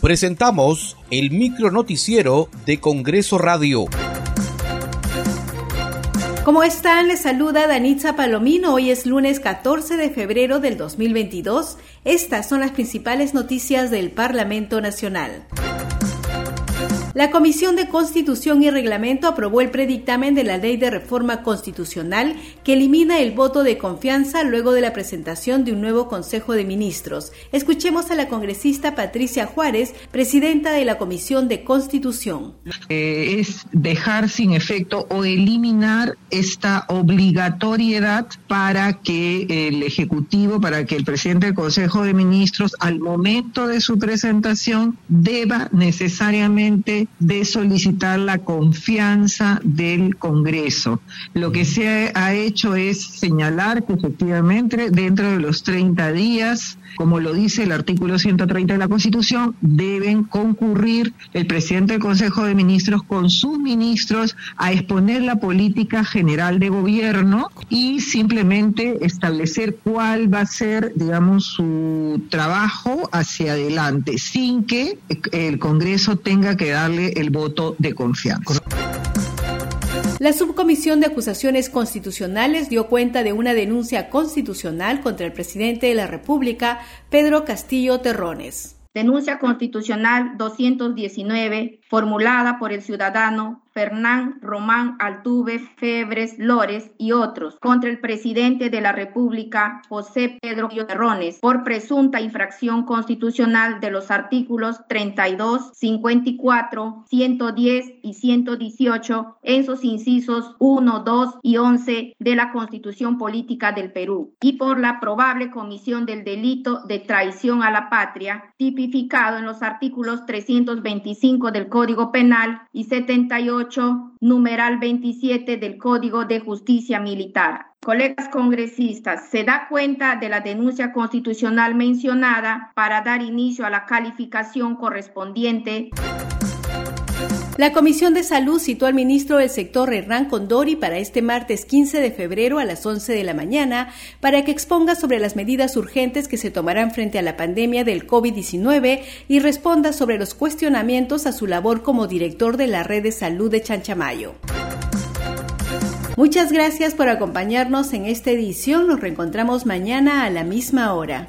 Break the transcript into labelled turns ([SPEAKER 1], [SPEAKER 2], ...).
[SPEAKER 1] Presentamos el micro noticiero de Congreso Radio.
[SPEAKER 2] ¿Cómo están? Les saluda Danitza Palomino. Hoy es lunes 14 de febrero del 2022. Estas son las principales noticias del Parlamento Nacional. La Comisión de Constitución y Reglamento aprobó el predictamen de la Ley de Reforma Constitucional que elimina el voto de confianza luego de la presentación de un nuevo Consejo de Ministros. Escuchemos a la congresista Patricia Juárez, presidenta de la Comisión de Constitución.
[SPEAKER 3] Es dejar sin efecto o eliminar esta obligatoriedad para que el Ejecutivo, para que el presidente del Consejo de Ministros, al momento de su presentación, deba necesariamente de solicitar la confianza del Congreso. Lo que se ha hecho es señalar que efectivamente dentro de los 30 días, como lo dice el artículo 130 de la Constitución, deben concurrir el presidente del Consejo de Ministros con sus ministros a exponer la política general de gobierno y simplemente establecer cuál va a ser, digamos, su trabajo hacia adelante, sin que el Congreso tenga que dar el voto de confianza.
[SPEAKER 2] La Subcomisión de Acusaciones Constitucionales dio cuenta de una denuncia constitucional contra el presidente de la República, Pedro Castillo Terrones.
[SPEAKER 4] Denuncia constitucional 219, formulada por el ciudadano Fernán Román Altuve Febres Lores y otros contra el presidente de la República, José Pedro Terrones, por presunta infracción constitucional de los artículos 32, 54, 110 y 118 en sus incisos 1, 2 y 11 de la Constitución Política del Perú y por la probable comisión del delito de traición a la patria tipificado en los artículos 325 del Código Penal y 78 numeral 27 del Código de Justicia Militar. Colegas congresistas, se da cuenta de la denuncia constitucional mencionada para dar inicio a la calificación correspondiente.
[SPEAKER 2] La Comisión de Salud citó al ministro del sector Hernán Condori para este martes 15 de febrero a las 11 de la mañana para que exponga sobre las medidas urgentes que se tomarán frente a la pandemia del COVID-19 y responda sobre los cuestionamientos a su labor como director de la red de salud de Chanchamayo. Muchas gracias por acompañarnos en esta edición. Nos reencontramos mañana a la misma hora.